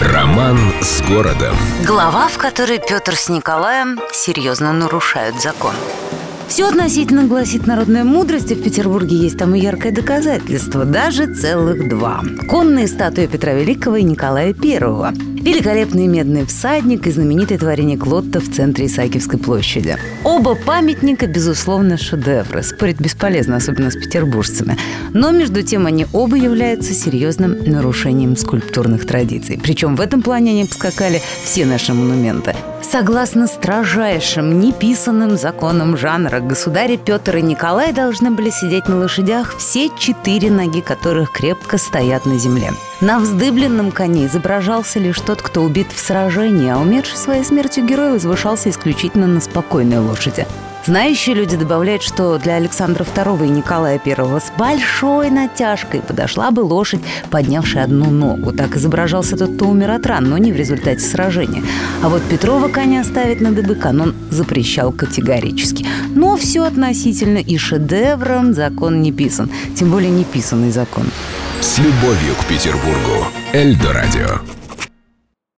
Роман с городом. Глава, в которой Петр с Николаем серьезно нарушают закон. Все относительно гласит народная мудрость, и в Петербурге есть тому яркое доказательство, даже целых два. Конные статуи Петра Великого и Николая Первого. Великолепный медный всадник и знаменитое творение Клотта в центре Исаакиевской площади. Оба памятника, безусловно, шедевры. Спорить бесполезно, особенно с петербуржцами. Но, между тем, они оба являются серьезным нарушением скульптурных традиций. Причем в этом плане они обскакали все наши монументы. Согласно строжайшим, неписанным законам жанра, государи Петр и Николай должны были сидеть на лошадях все четыре ноги которых крепко стоят на земле. На вздыбленном коне изображался лишь тот, кто убит в сражении, а умерший своей смертью герой возвышался исключительно на спокойной лошади. Знающие люди добавляют, что для Александра II и Николая I с большой натяжкой подошла бы лошадь, поднявшая одну ногу. Так изображался тот, кто умер от ран, но не в результате сражения. А вот Петрова коня ставить на дыбы канон запрещал категорически. Но все относительно и шедевром закон не писан. Тем более не писанный закон. С любовью к Петербургу. Эльдо радио.